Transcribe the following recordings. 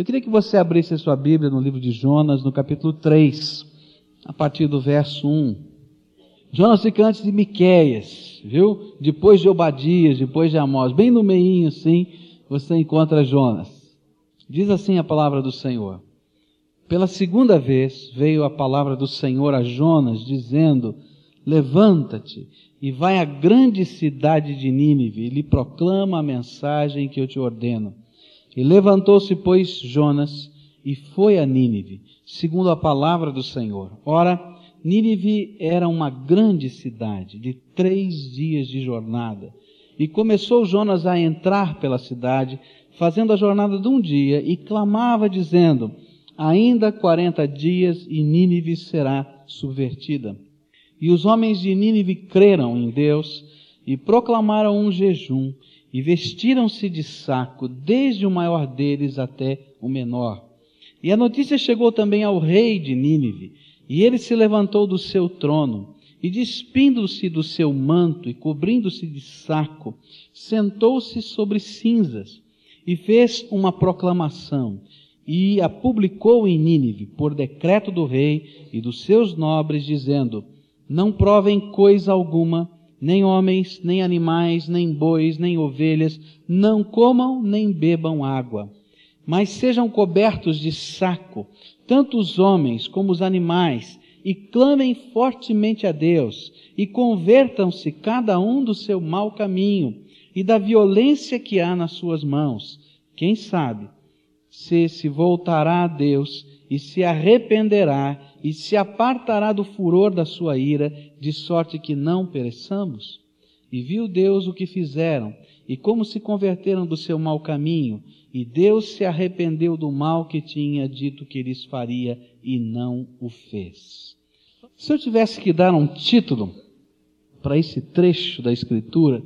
Eu queria que você abrisse a sua Bíblia no livro de Jonas, no capítulo 3, a partir do verso 1. Jonas fica antes de Miqueias, viu? Depois de Obadias, depois de Amós, bem no meinho assim, você encontra Jonas. Diz assim a palavra do Senhor. Pela segunda vez veio a palavra do Senhor a Jonas, dizendo: Levanta-te e vai à grande cidade de Nínive e lhe proclama a mensagem que eu te ordeno. E levantou-se, pois, Jonas e foi a Nínive, segundo a palavra do Senhor. Ora, Nínive era uma grande cidade, de três dias de jornada. E começou Jonas a entrar pela cidade, fazendo a jornada de um dia, e clamava, dizendo: Ainda quarenta dias e Nínive será subvertida. E os homens de Nínive creram em Deus e proclamaram um jejum e vestiram-se de saco, desde o maior deles até o menor. E a notícia chegou também ao rei de Nínive, e ele se levantou do seu trono, e despindo-se do seu manto e cobrindo-se de saco, sentou-se sobre cinzas, e fez uma proclamação, e a publicou em Nínive, por decreto do rei e dos seus nobres, dizendo: não provem coisa alguma, nem homens, nem animais, nem bois, nem ovelhas, não comam nem bebam água, mas sejam cobertos de saco, tanto os homens como os animais, e clamem fortemente a Deus, e convertam-se cada um do seu mau caminho e da violência que há nas suas mãos. Quem sabe se se voltará a Deus e se arrependerá e se apartará do furor da sua ira, de sorte que não pereçamos? E viu Deus o que fizeram, e como se converteram do seu mau caminho, e Deus se arrependeu do mal que tinha dito que lhes faria, e não o fez. Se eu tivesse que dar um título para esse trecho da Escritura,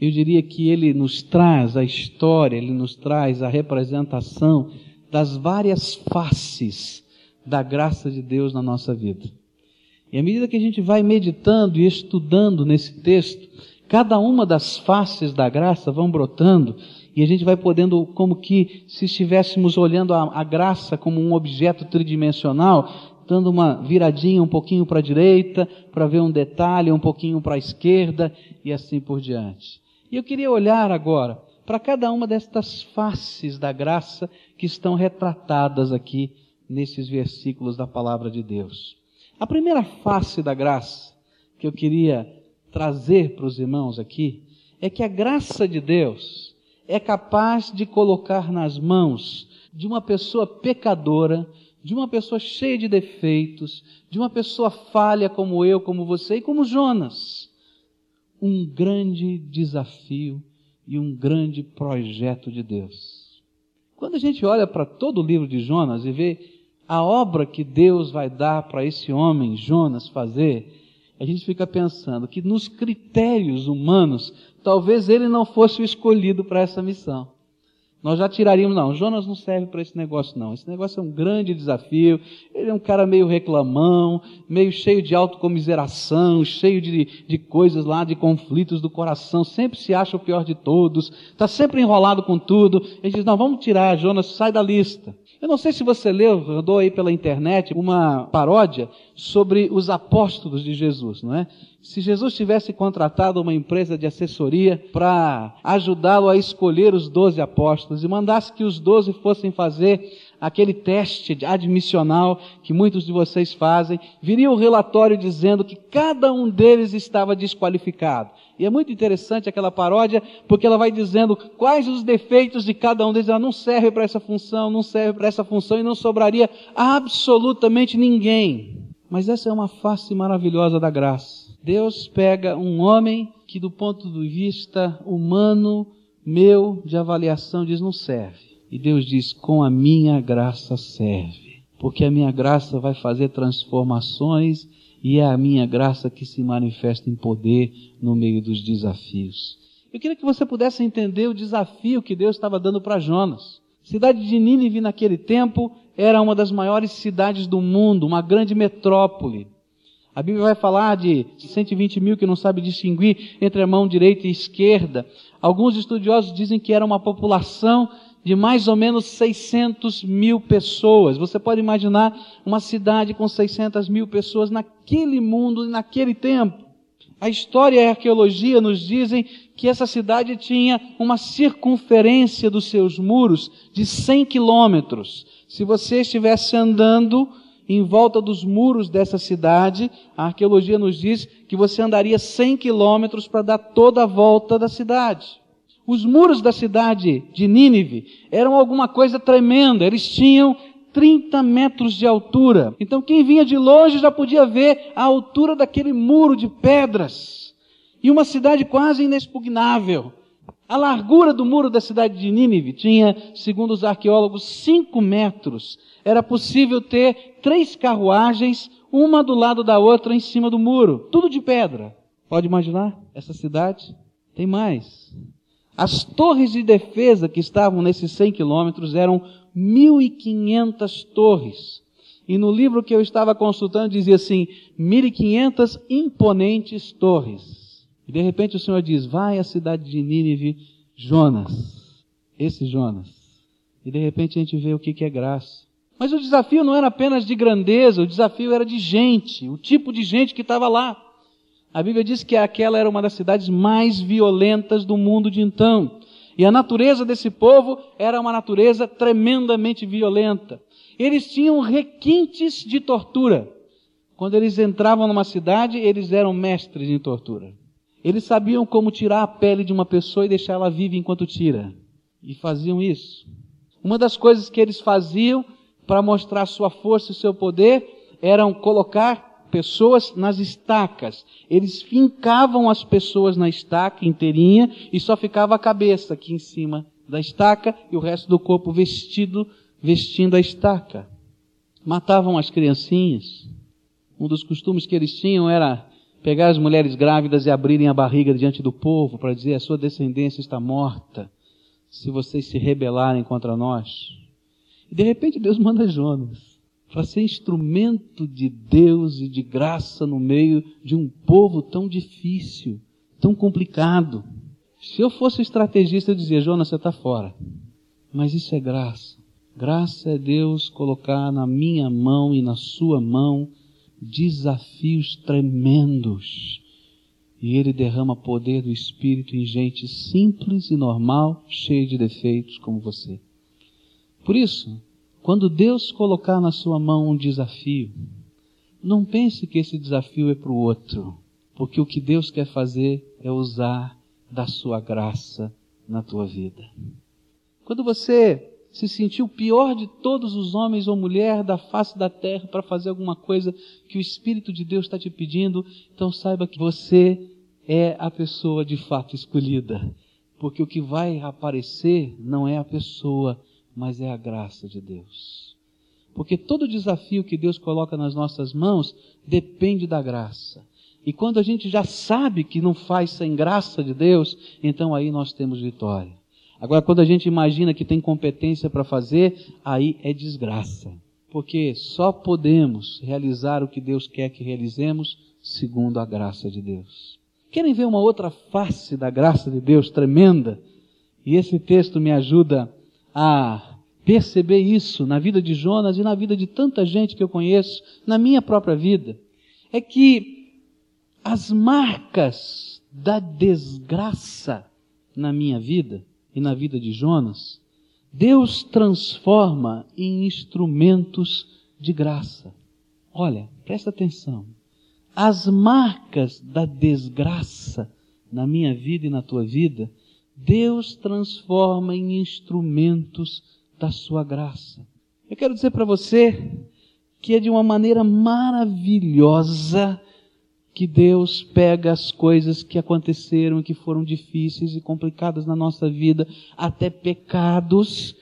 eu diria que ele nos traz a história, ele nos traz a representação das várias faces da graça de Deus na nossa vida. E à medida que a gente vai meditando e estudando nesse texto, cada uma das faces da graça vão brotando e a gente vai podendo, como que se estivéssemos olhando a, a graça como um objeto tridimensional, dando uma viradinha um pouquinho para a direita, para ver um detalhe um pouquinho para a esquerda e assim por diante. E eu queria olhar agora para cada uma destas faces da graça que estão retratadas aqui nesses versículos da palavra de Deus. A primeira face da graça que eu queria trazer para os irmãos aqui é que a graça de Deus é capaz de colocar nas mãos de uma pessoa pecadora, de uma pessoa cheia de defeitos, de uma pessoa falha como eu, como você e como Jonas, um grande desafio e um grande projeto de Deus. Quando a gente olha para todo o livro de Jonas e vê a obra que Deus vai dar para esse homem, Jonas, fazer, a gente fica pensando que nos critérios humanos, talvez ele não fosse o escolhido para essa missão. Nós já tiraríamos, não, Jonas não serve para esse negócio, não. Esse negócio é um grande desafio. Ele é um cara meio reclamão, meio cheio de autocomiseração, cheio de, de coisas lá, de conflitos do coração, sempre se acha o pior de todos, está sempre enrolado com tudo. Ele diz, não, vamos tirar, Jonas, sai da lista. Eu não sei se você leu, rodou aí pela internet, uma paródia sobre os apóstolos de Jesus, não é? Se Jesus tivesse contratado uma empresa de assessoria para ajudá-lo a escolher os doze apóstolos e mandasse que os doze fossem fazer aquele teste admissional que muitos de vocês fazem, viria o relatório dizendo que cada um deles estava desqualificado. E é muito interessante aquela paródia, porque ela vai dizendo quais os defeitos de cada um deles. Ela não serve para essa função, não serve para essa função e não sobraria absolutamente ninguém. Mas essa é uma face maravilhosa da graça. Deus pega um homem que, do ponto de vista humano, meu, de avaliação, diz não serve. E Deus diz: com a minha graça serve. Porque a minha graça vai fazer transformações e é a minha graça que se manifesta em poder no meio dos desafios. Eu queria que você pudesse entender o desafio que Deus estava dando para Jonas. Cidade de Nínive naquele tempo era uma das maiores cidades do mundo, uma grande metrópole. A Bíblia vai falar de 120 mil que não sabe distinguir entre a mão direita e esquerda. Alguns estudiosos dizem que era uma população de mais ou menos 600 mil pessoas. Você pode imaginar uma cidade com 600 mil pessoas naquele mundo, naquele tempo. A história e a arqueologia nos dizem que essa cidade tinha uma circunferência dos seus muros de 100 quilômetros. Se você estivesse andando em volta dos muros dessa cidade, a arqueologia nos diz que você andaria 100 quilômetros para dar toda a volta da cidade. Os muros da cidade de Nínive eram alguma coisa tremenda, eles tinham 30 metros de altura. Então quem vinha de longe já podia ver a altura daquele muro de pedras. E uma cidade quase inexpugnável. A largura do muro da cidade de Nínive tinha, segundo os arqueólogos, 5 metros. Era possível ter três carruagens, uma do lado da outra em cima do muro. Tudo de pedra. Pode imaginar essa cidade? Tem mais. As torres de defesa que estavam nesses 100 quilômetros eram 1.500 torres. E no livro que eu estava consultando dizia assim, 1.500 imponentes torres. E de repente o Senhor diz, vai à cidade de Nínive, Jonas. Esse Jonas. E de repente a gente vê o que é graça. Mas o desafio não era apenas de grandeza, o desafio era de gente, o tipo de gente que estava lá. A Bíblia diz que aquela era uma das cidades mais violentas do mundo de então. E a natureza desse povo era uma natureza tremendamente violenta. Eles tinham requintes de tortura. Quando eles entravam numa cidade, eles eram mestres em tortura. Eles sabiam como tirar a pele de uma pessoa e deixá-la viva enquanto tira. E faziam isso. Uma das coisas que eles faziam para mostrar sua força e seu poder eram colocar pessoas nas estacas. Eles fincavam as pessoas na estaca inteirinha e só ficava a cabeça aqui em cima da estaca e o resto do corpo vestido, vestindo a estaca. Matavam as criancinhas. Um dos costumes que eles tinham era pegar as mulheres grávidas e abrirem a barriga diante do povo para dizer a sua descendência está morta se vocês se rebelarem contra nós. E de repente Deus manda Jonas para ser instrumento de Deus e de graça no meio de um povo tão difícil, tão complicado. Se eu fosse estrategista, eu dizia, Jonas, você está fora. Mas isso é graça. Graça é Deus colocar na minha mão e na sua mão desafios tremendos. E Ele derrama poder do Espírito em gente simples e normal, cheia de defeitos como você. Por isso, quando Deus colocar na sua mão um desafio, não pense que esse desafio é para o outro, porque o que Deus quer fazer é usar da sua graça na tua vida. Quando você se sentiu o pior de todos os homens ou mulher da face da terra para fazer alguma coisa que o Espírito de Deus está te pedindo, então saiba que você é a pessoa de fato escolhida. Porque o que vai aparecer não é a pessoa, mas é a graça de Deus. Porque todo desafio que Deus coloca nas nossas mãos depende da graça. E quando a gente já sabe que não faz sem graça de Deus, então aí nós temos vitória. Agora, quando a gente imagina que tem competência para fazer, aí é desgraça. Porque só podemos realizar o que Deus quer que realizemos segundo a graça de Deus. Querem ver uma outra face da graça de Deus tremenda? E esse texto me ajuda a perceber isso na vida de Jonas e na vida de tanta gente que eu conheço, na minha própria vida, é que as marcas da desgraça na minha vida e na vida de Jonas, Deus transforma em instrumentos de graça. Olha, presta atenção. As marcas da desgraça na minha vida e na tua vida, Deus transforma em instrumentos da sua graça. Eu quero dizer para você que é de uma maneira maravilhosa que Deus pega as coisas que aconteceram e que foram difíceis e complicadas na nossa vida, até pecados,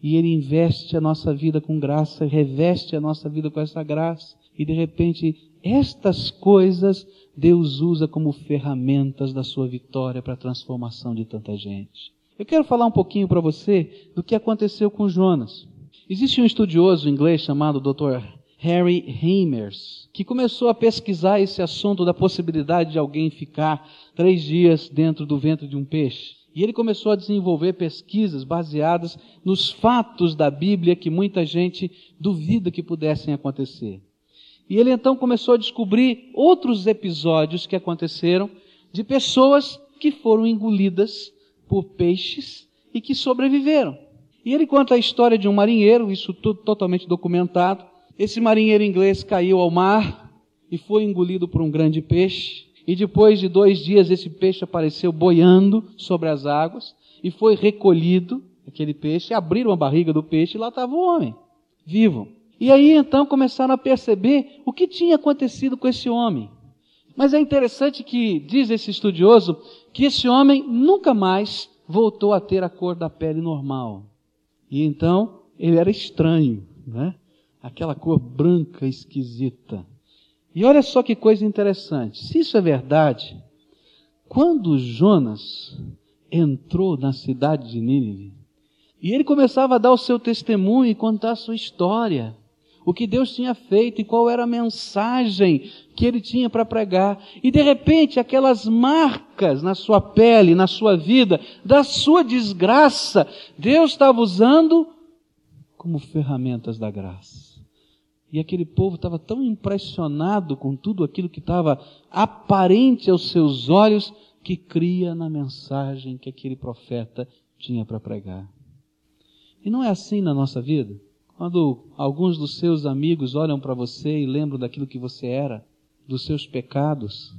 e Ele investe a nossa vida com graça, reveste a nossa vida com essa graça, e de repente estas coisas Deus usa como ferramentas da sua vitória para a transformação de tanta gente. Eu quero falar um pouquinho para você do que aconteceu com Jonas. Existe um estudioso inglês chamado Dr. Harry Hamers, que começou a pesquisar esse assunto da possibilidade de alguém ficar três dias dentro do ventre de um peixe. E ele começou a desenvolver pesquisas baseadas nos fatos da Bíblia que muita gente duvida que pudessem acontecer. E ele então começou a descobrir outros episódios que aconteceram de pessoas que foram engolidas por peixes e que sobreviveram. E ele conta a história de um marinheiro, isso tudo totalmente documentado. Esse marinheiro inglês caiu ao mar e foi engolido por um grande peixe. E depois de dois dias, esse peixe apareceu boiando sobre as águas e foi recolhido, aquele peixe, abriram a barriga do peixe e lá estava o homem, vivo. E aí então começaram a perceber o que tinha acontecido com esse homem. Mas é interessante que, diz esse estudioso, que esse homem nunca mais voltou a ter a cor da pele normal. E então ele era estranho, né? Aquela cor branca esquisita. E olha só que coisa interessante. Se isso é verdade, quando Jonas entrou na cidade de Nínive, e ele começava a dar o seu testemunho e contar a sua história, o que Deus tinha feito e qual era a mensagem que ele tinha para pregar. E de repente, aquelas marcas na sua pele, na sua vida, da sua desgraça, Deus estava usando como ferramentas da graça. E aquele povo estava tão impressionado com tudo aquilo que estava aparente aos seus olhos, que cria na mensagem que aquele profeta tinha para pregar. E não é assim na nossa vida? Quando alguns dos seus amigos olham para você e lembram daquilo que você era, dos seus pecados,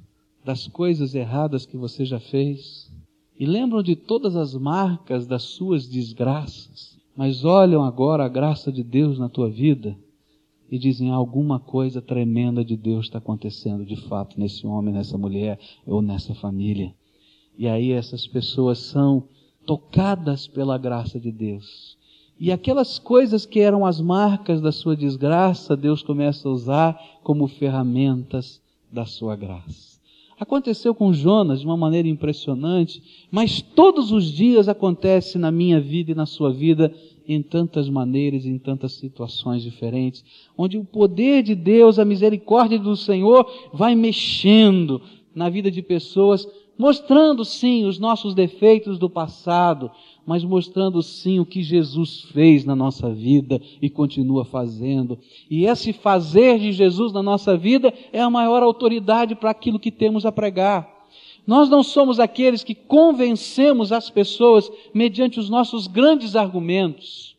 das coisas erradas que você já fez, e lembram de todas as marcas das suas desgraças, mas olham agora a graça de Deus na tua vida e dizem: alguma coisa tremenda de Deus está acontecendo de fato nesse homem, nessa mulher ou nessa família. E aí essas pessoas são tocadas pela graça de Deus. E aquelas coisas que eram as marcas da sua desgraça, Deus começa a usar como ferramentas da sua graça. Aconteceu com Jonas de uma maneira impressionante, mas todos os dias acontece na minha vida e na sua vida em tantas maneiras, em tantas situações diferentes, onde o poder de Deus, a misericórdia do Senhor vai mexendo na vida de pessoas, mostrando sim os nossos defeitos do passado, mas mostrando sim o que Jesus fez na nossa vida e continua fazendo. E esse fazer de Jesus na nossa vida é a maior autoridade para aquilo que temos a pregar. Nós não somos aqueles que convencemos as pessoas mediante os nossos grandes argumentos.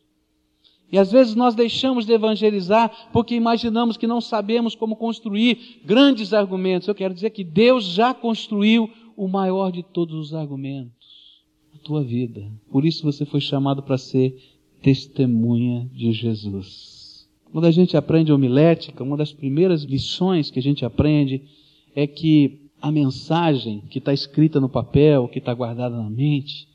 E às vezes nós deixamos de evangelizar porque imaginamos que não sabemos como construir grandes argumentos. Eu quero dizer que Deus já construiu o maior de todos os argumentos, tua vida. Por isso você foi chamado para ser testemunha de Jesus. Quando a gente aprende homilética, uma das primeiras lições que a gente aprende é que a mensagem que está escrita no papel, que está guardada na mente,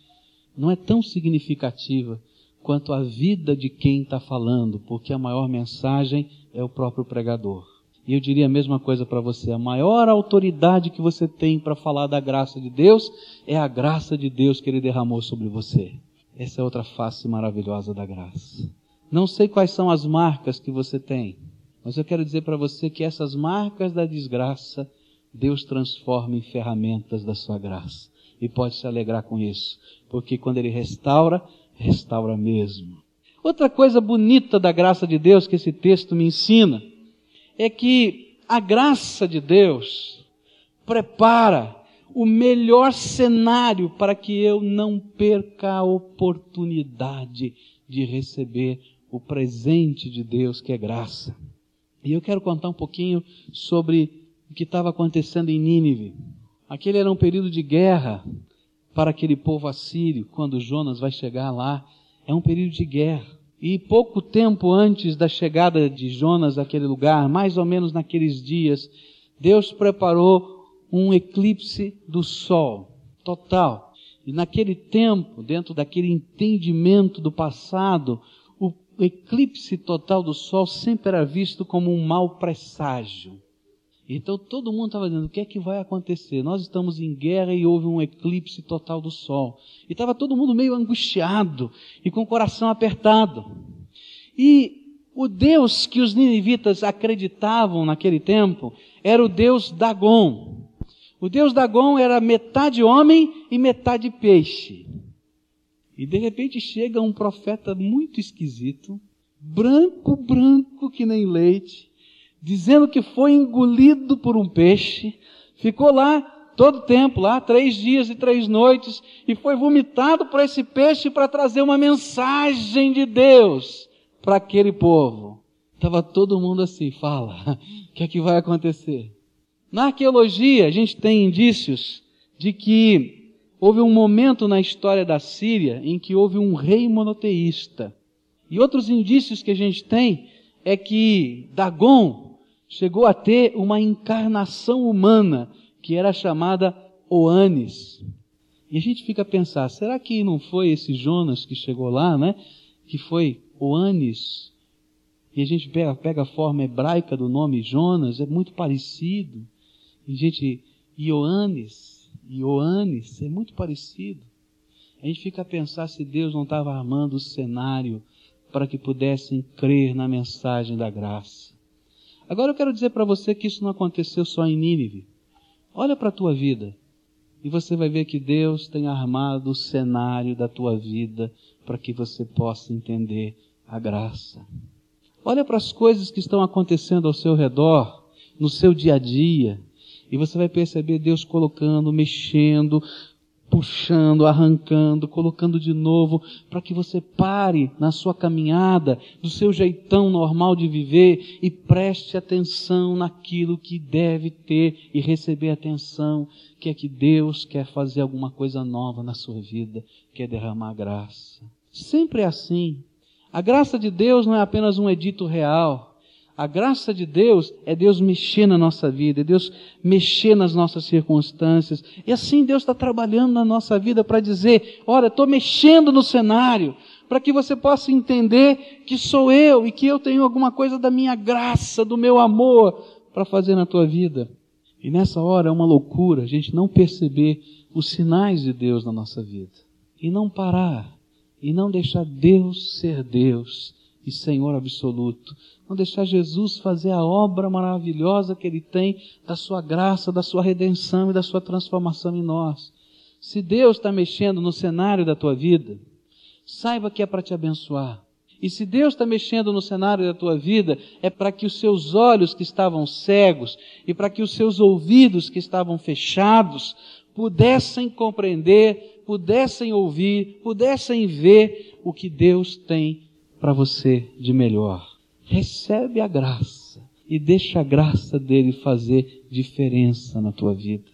não é tão significativa quanto a vida de quem está falando, porque a maior mensagem é o próprio pregador. E eu diria a mesma coisa para você: a maior autoridade que você tem para falar da graça de Deus é a graça de Deus que Ele derramou sobre você. Essa é outra face maravilhosa da graça. Não sei quais são as marcas que você tem, mas eu quero dizer para você que essas marcas da desgraça Deus transforma em ferramentas da sua graça. E pode se alegrar com isso, porque quando Ele restaura, restaura mesmo. Outra coisa bonita da graça de Deus que esse texto me ensina é que a graça de Deus prepara o melhor cenário para que eu não perca a oportunidade de receber o presente de Deus que é graça. E eu quero contar um pouquinho sobre o que estava acontecendo em Nínive. Aquele era um período de guerra para aquele povo assírio, quando Jonas vai chegar lá. É um período de guerra. E pouco tempo antes da chegada de Jonas àquele lugar, mais ou menos naqueles dias, Deus preparou um eclipse do sol total. E naquele tempo, dentro daquele entendimento do passado, o eclipse total do sol sempre era visto como um mau presságio. Então todo mundo estava dizendo: o que é que vai acontecer? Nós estamos em guerra e houve um eclipse total do sol. E estava todo mundo meio angustiado e com o coração apertado. E o Deus que os ninivitas acreditavam naquele tempo era o Deus Dagon. O deus Dagon era metade homem e metade peixe. E de repente chega um profeta muito esquisito, branco, branco que nem leite, dizendo que foi engolido por um peixe, ficou lá todo o tempo, lá três dias e três noites, e foi vomitado por esse peixe para trazer uma mensagem de Deus para aquele povo. Estava todo mundo assim, fala, o que é que vai acontecer? Na arqueologia, a gente tem indícios de que houve um momento na história da Síria em que houve um rei monoteísta. E outros indícios que a gente tem é que Dagon chegou a ter uma encarnação humana que era chamada Oanes. E a gente fica a pensar, será que não foi esse Jonas que chegou lá, né? Que foi Oanes. E a gente pega, pega a forma hebraica do nome Jonas, é muito parecido. E, gente, Ioannes, Ioannes, é muito parecido. A gente fica a pensar se Deus não estava armando o cenário para que pudessem crer na mensagem da graça. Agora eu quero dizer para você que isso não aconteceu só em Nínive. Olha para a tua vida e você vai ver que Deus tem armado o cenário da tua vida para que você possa entender a graça. Olha para as coisas que estão acontecendo ao seu redor, no seu dia a dia, e você vai perceber Deus colocando, mexendo, puxando, arrancando, colocando de novo, para que você pare na sua caminhada, do seu jeitão normal de viver e preste atenção naquilo que deve ter e receber atenção, que é que Deus quer fazer alguma coisa nova na sua vida, quer derramar graça. Sempre é assim. A graça de Deus não é apenas um edito real. A graça de Deus é Deus mexer na nossa vida, é Deus mexer nas nossas circunstâncias. E assim Deus está trabalhando na nossa vida para dizer: olha, estou mexendo no cenário, para que você possa entender que sou eu e que eu tenho alguma coisa da minha graça, do meu amor para fazer na tua vida. E nessa hora é uma loucura a gente não perceber os sinais de Deus na nossa vida. E não parar, e não deixar Deus ser Deus e Senhor absoluto. Não deixar Jesus fazer a obra maravilhosa que Ele tem da sua graça, da sua redenção e da sua transformação em nós. Se Deus está mexendo no cenário da tua vida, saiba que é para te abençoar. E se Deus está mexendo no cenário da tua vida, é para que os seus olhos que estavam cegos e para que os seus ouvidos que estavam fechados pudessem compreender, pudessem ouvir, pudessem ver o que Deus tem para você de melhor. Recebe a graça e deixa a graça dele fazer diferença na tua vida.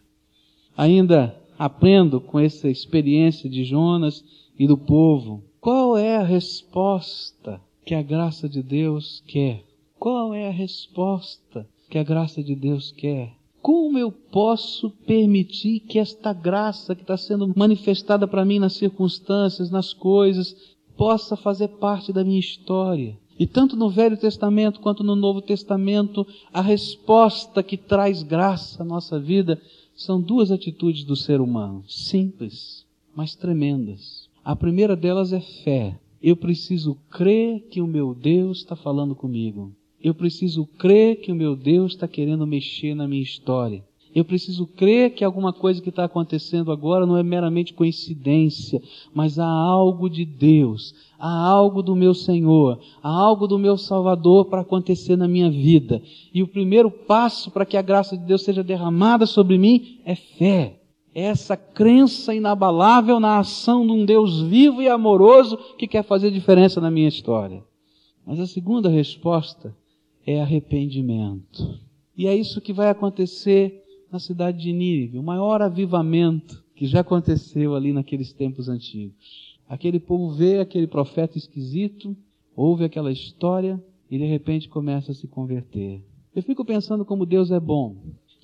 Ainda aprendo com essa experiência de Jonas e do povo. Qual é a resposta que a graça de Deus quer? Qual é a resposta que a graça de Deus quer? Como eu posso permitir que esta graça que está sendo manifestada para mim nas circunstâncias, nas coisas, possa fazer parte da minha história. E tanto no Velho Testamento quanto no Novo Testamento, a resposta que traz graça à nossa vida são duas atitudes do ser humano, simples, mas tremendas. A primeira delas é fé. Eu preciso crer que o meu Deus está falando comigo. Eu preciso crer que o meu Deus está querendo mexer na minha história. Eu preciso crer que alguma coisa que está acontecendo agora não é meramente coincidência, mas há algo de Deus, há algo do meu Senhor, há algo do meu Salvador para acontecer na minha vida. E o primeiro passo para que a graça de Deus seja derramada sobre mim é fé. Essa crença inabalável na ação de um Deus vivo e amoroso que quer fazer diferença na minha história. Mas a segunda resposta é arrependimento. E é isso que vai acontecer na cidade de Nínive, o maior avivamento que já aconteceu ali naqueles tempos antigos. Aquele povo vê aquele profeta esquisito, ouve aquela história e de repente começa a se converter. Eu fico pensando como Deus é bom.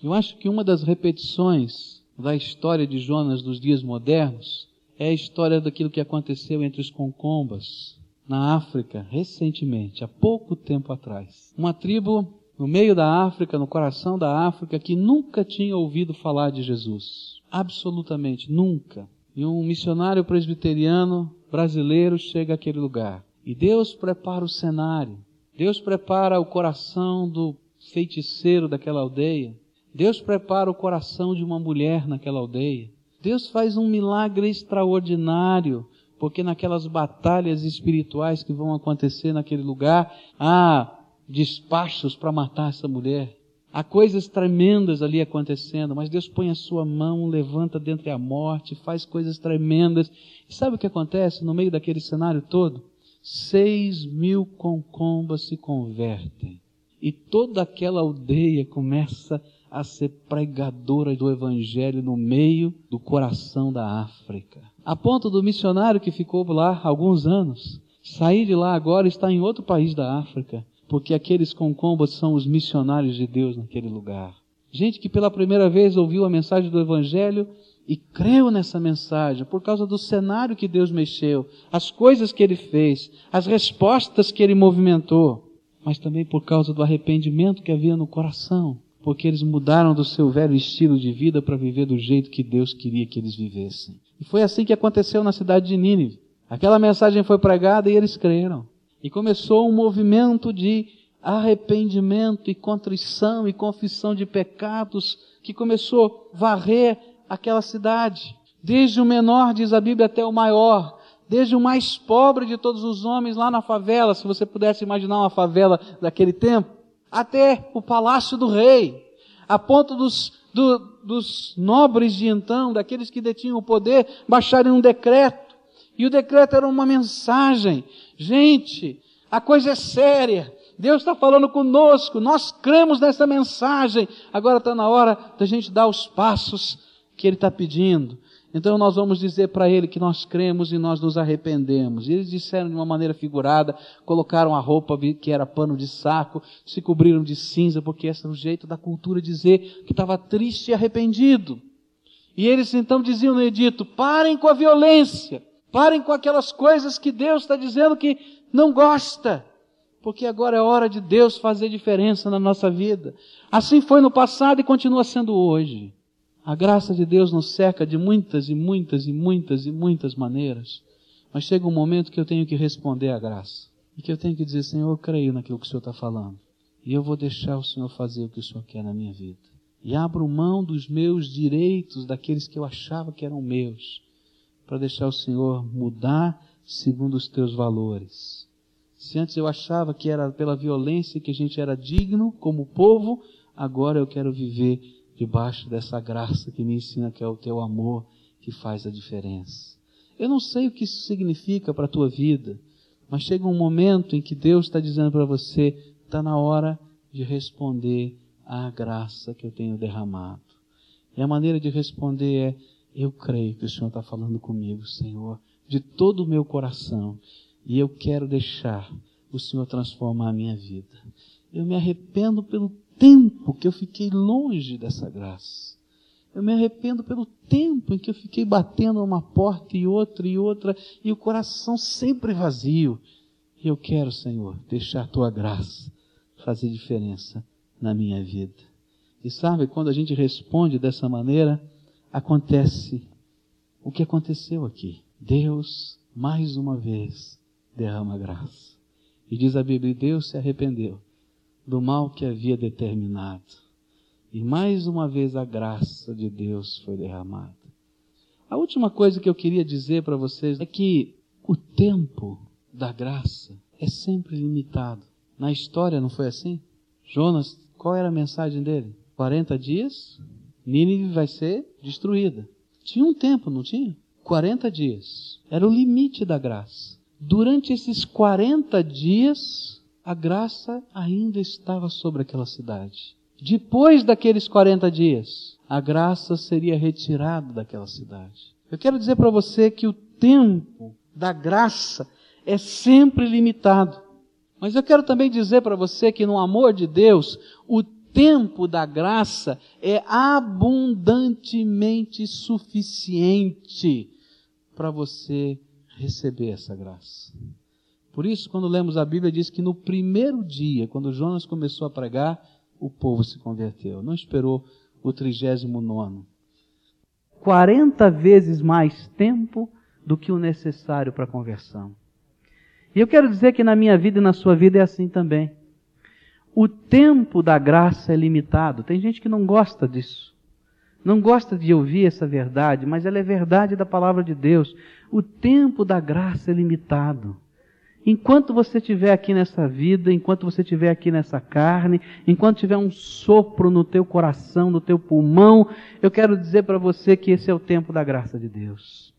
Eu acho que uma das repetições da história de Jonas dos dias modernos é a história daquilo que aconteceu entre os concombas na África recentemente, há pouco tempo atrás. Uma tribo no meio da África, no coração da África, que nunca tinha ouvido falar de Jesus. Absolutamente nunca. E um missionário presbiteriano brasileiro chega àquele lugar. E Deus prepara o cenário. Deus prepara o coração do feiticeiro daquela aldeia. Deus prepara o coração de uma mulher naquela aldeia. Deus faz um milagre extraordinário, porque naquelas batalhas espirituais que vão acontecer naquele lugar, há despachos para matar essa mulher. Há coisas tremendas ali acontecendo, mas Deus põe a sua mão, levanta dentre a morte, faz coisas tremendas. E sabe o que acontece no meio daquele cenário todo? Seis mil concombas se convertem. E toda aquela aldeia começa a ser pregadora do Evangelho no meio do coração da África. A ponto do missionário que ficou lá alguns anos, sair de lá agora está em outro país da África, porque aqueles concombas são os missionários de Deus naquele lugar. Gente que pela primeira vez ouviu a mensagem do Evangelho e creu nessa mensagem por causa do cenário que Deus mexeu, as coisas que Ele fez, as respostas que Ele movimentou, mas também por causa do arrependimento que havia no coração, porque eles mudaram do seu velho estilo de vida para viver do jeito que Deus queria que eles vivessem. E foi assim que aconteceu na cidade de Nínive. Aquela mensagem foi pregada e eles creram. E começou um movimento de arrependimento e contrição e confissão de pecados que começou a varrer aquela cidade. Desde o menor, diz a Bíblia, até o maior. Desde o mais pobre de todos os homens lá na favela, se você pudesse imaginar uma favela daquele tempo, até o palácio do rei, a ponto dos, do, dos nobres de então, daqueles que detinham o poder, baixarem um decreto e o decreto era uma mensagem. Gente, a coisa é séria. Deus está falando conosco. Nós cremos nessa mensagem. Agora está na hora da gente dar os passos que Ele está pedindo. Então nós vamos dizer para Ele que nós cremos e nós nos arrependemos. E eles disseram de uma maneira figurada, colocaram a roupa que era pano de saco, se cobriram de cinza, porque esse era o jeito da cultura dizer que estava triste e arrependido. E eles então diziam no edito: parem com a violência. Parem com aquelas coisas que Deus está dizendo que não gosta, porque agora é hora de Deus fazer diferença na nossa vida. Assim foi no passado e continua sendo hoje. A graça de Deus nos cerca de muitas e muitas e muitas e muitas maneiras. Mas chega um momento que eu tenho que responder à graça. E que eu tenho que dizer, Senhor, eu creio naquilo que o Senhor está falando. E eu vou deixar o Senhor fazer o que o Senhor quer na minha vida. E abro mão dos meus direitos, daqueles que eu achava que eram meus para deixar o Senhor mudar segundo os teus valores. Se antes eu achava que era pela violência que a gente era digno como povo, agora eu quero viver debaixo dessa graça que me ensina que é o teu amor que faz a diferença. Eu não sei o que isso significa para a tua vida, mas chega um momento em que Deus está dizendo para você, está na hora de responder à graça que eu tenho derramado. E a maneira de responder é, eu creio que o Senhor está falando comigo, Senhor, de todo o meu coração. E eu quero deixar o Senhor transformar a minha vida. Eu me arrependo pelo tempo que eu fiquei longe dessa graça. Eu me arrependo pelo tempo em que eu fiquei batendo uma porta e outra e outra e o coração sempre vazio. E eu quero, Senhor, deixar a tua graça fazer diferença na minha vida. E sabe, quando a gente responde dessa maneira, acontece o que aconteceu aqui. Deus, mais uma vez, derrama graça. E diz a Bíblia: Deus se arrependeu do mal que havia determinado. E mais uma vez a graça de Deus foi derramada. A última coisa que eu queria dizer para vocês é que o tempo da graça é sempre limitado. Na história não foi assim? Jonas, qual era a mensagem dele? 40 dias Nínive vai ser destruída. Tinha um tempo, não tinha? 40 dias. Era o limite da graça. Durante esses 40 dias, a graça ainda estava sobre aquela cidade. Depois daqueles 40 dias, a graça seria retirada daquela cidade. Eu quero dizer para você que o tempo da graça é sempre limitado. Mas eu quero também dizer para você que no amor de Deus, o tempo da graça é abundantemente suficiente para você receber essa graça. Por isso, quando lemos a Bíblia, diz que no primeiro dia, quando Jonas começou a pregar, o povo se converteu. Não esperou o trigésimo nono. 40 vezes mais tempo do que o necessário para conversão. E eu quero dizer que na minha vida e na sua vida é assim também o tempo da graça é limitado. Tem gente que não gosta disso. Não gosta de ouvir essa verdade, mas ela é verdade da palavra de Deus. O tempo da graça é limitado. Enquanto você estiver aqui nessa vida, enquanto você estiver aqui nessa carne, enquanto tiver um sopro no teu coração, no teu pulmão, eu quero dizer para você que esse é o tempo da graça de Deus.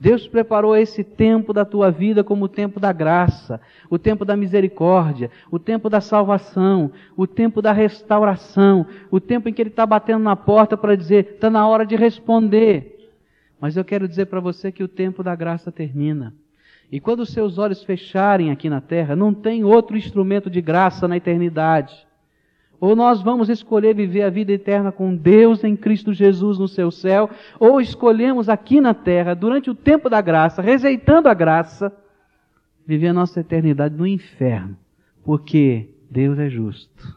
Deus preparou esse tempo da tua vida como o tempo da graça, o tempo da misericórdia, o tempo da salvação, o tempo da restauração, o tempo em que Ele está batendo na porta para dizer, está na hora de responder. Mas eu quero dizer para você que o tempo da graça termina. E quando os seus olhos fecharem aqui na terra, não tem outro instrumento de graça na eternidade. Ou nós vamos escolher viver a vida eterna com Deus em Cristo Jesus no seu céu, ou escolhemos aqui na terra, durante o tempo da graça, rejeitando a graça, viver a nossa eternidade no inferno. Porque Deus é justo.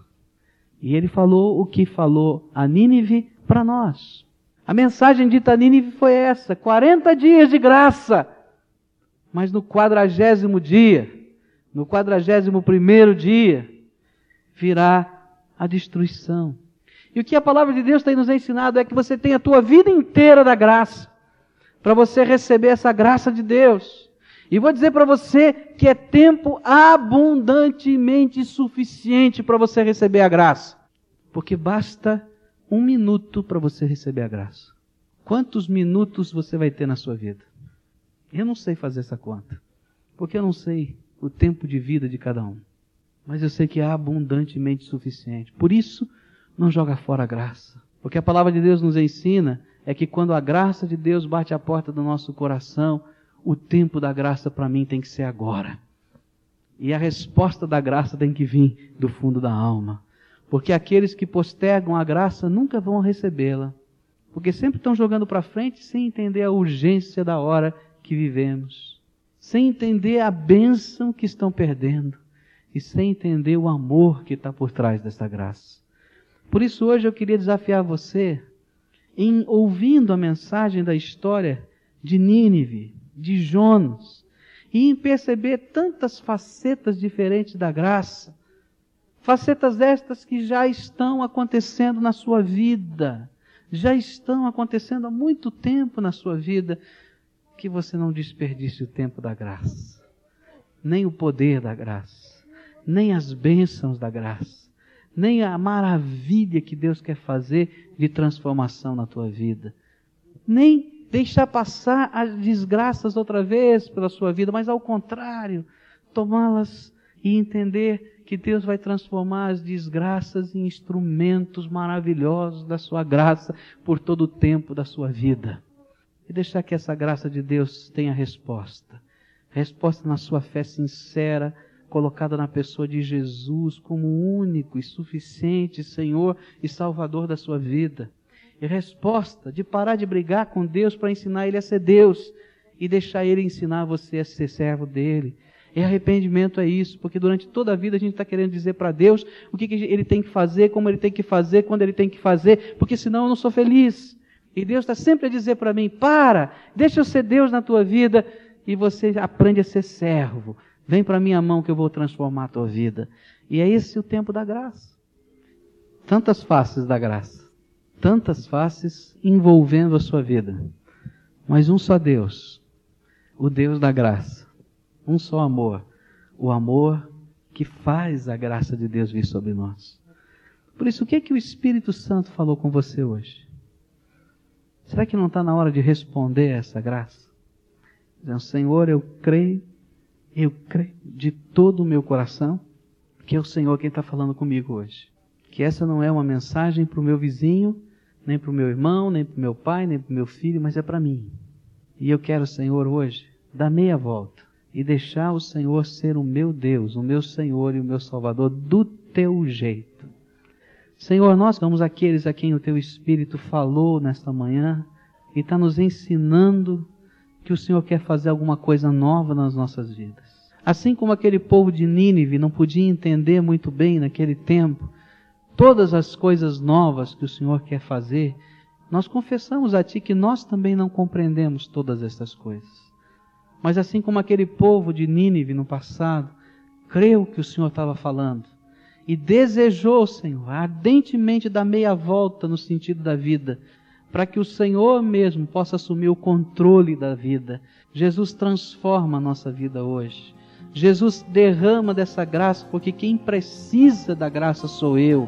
E ele falou o que falou a Nínive para nós. A mensagem dita a Nínive foi essa: 40 dias de graça mas no quadragésimo dia, no quadragésimo primeiro dia, virá a destruição. E o que a palavra de Deus tem nos ensinado é que você tem a tua vida inteira da graça, para você receber essa graça de Deus. E vou dizer para você que é tempo abundantemente suficiente para você receber a graça. Porque basta um minuto para você receber a graça. Quantos minutos você vai ter na sua vida? Eu não sei fazer essa conta, porque eu não sei o tempo de vida de cada um. Mas eu sei que é abundantemente suficiente. Por isso, não joga fora a graça. Porque a palavra de Deus nos ensina é que quando a graça de Deus bate à porta do nosso coração, o tempo da graça para mim tem que ser agora. E a resposta da graça tem que vir do fundo da alma. Porque aqueles que postergam a graça nunca vão recebê-la. Porque sempre estão jogando para frente sem entender a urgência da hora que vivemos, sem entender a bênção que estão perdendo e sem entender o amor que está por trás dessa graça. Por isso, hoje eu queria desafiar você em ouvindo a mensagem da história de Nínive, de Jonas, e em perceber tantas facetas diferentes da graça, facetas estas que já estão acontecendo na sua vida, já estão acontecendo há muito tempo na sua vida, que você não desperdice o tempo da graça, nem o poder da graça, nem as bênçãos da graça, nem a maravilha que Deus quer fazer de transformação na tua vida, nem deixar passar as desgraças outra vez pela sua vida, mas ao contrário, tomá-las e entender que Deus vai transformar as desgraças em instrumentos maravilhosos da sua graça por todo o tempo da sua vida e deixar que essa graça de Deus tenha resposta. Resposta na sua fé sincera, colocada na pessoa de Jesus como único e suficiente Senhor e Salvador da sua vida. E resposta de parar de brigar com Deus para ensinar Ele a ser Deus e deixar Ele ensinar você a ser servo dele. E arrependimento é isso, porque durante toda a vida a gente está querendo dizer para Deus o que, que ele tem que fazer, como ele tem que fazer, quando ele tem que fazer, porque senão eu não sou feliz. E Deus está sempre a dizer para mim: para, deixa eu ser Deus na tua vida e você aprende a ser servo. Vem para minha mão que eu vou transformar a tua vida. E é esse o tempo da graça. Tantas faces da graça, tantas faces envolvendo a sua vida. Mas um só Deus, o Deus da graça. Um só amor, o amor que faz a graça de Deus vir sobre nós. Por isso, o que é que o Espírito Santo falou com você hoje? Será que não está na hora de responder a essa graça? Dizendo, Senhor, eu creio, eu creio de todo o meu coração que é o Senhor quem está falando comigo hoje. Que essa não é uma mensagem para o meu vizinho, nem para o meu irmão, nem para o meu pai, nem para o meu filho, mas é para mim. E eu quero, Senhor, hoje, dar meia volta e deixar o Senhor ser o meu Deus, o meu Senhor e o meu Salvador do teu jeito. Senhor, nós somos aqueles a quem o Teu Espírito falou nesta manhã e está nos ensinando que o Senhor quer fazer alguma coisa nova nas nossas vidas. Assim como aquele povo de Nínive não podia entender muito bem naquele tempo todas as coisas novas que o Senhor quer fazer, nós confessamos a Ti que nós também não compreendemos todas essas coisas. Mas assim como aquele povo de Nínive no passado, creu que o Senhor estava falando e desejou, Senhor, ardentemente dar meia volta no sentido da vida, para que o Senhor mesmo possa assumir o controle da vida. Jesus transforma a nossa vida hoje. Jesus derrama dessa graça, porque quem precisa da graça sou eu,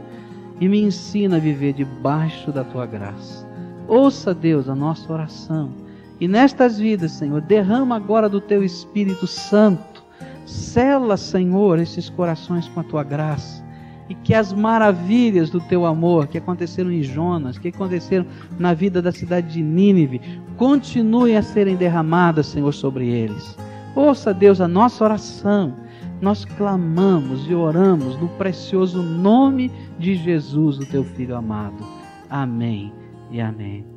e me ensina a viver debaixo da tua graça. Ouça, Deus, a nossa oração. E nestas vidas, Senhor, derrama agora do teu Espírito Santo. Sela, Senhor, esses corações com a tua graça e que as maravilhas do teu amor que aconteceram em Jonas, que aconteceram na vida da cidade de Nínive, continuem a serem derramadas, Senhor, sobre eles. Ouça, Deus, a nossa oração. Nós clamamos e oramos no precioso nome de Jesus, o teu filho amado. Amém e amém.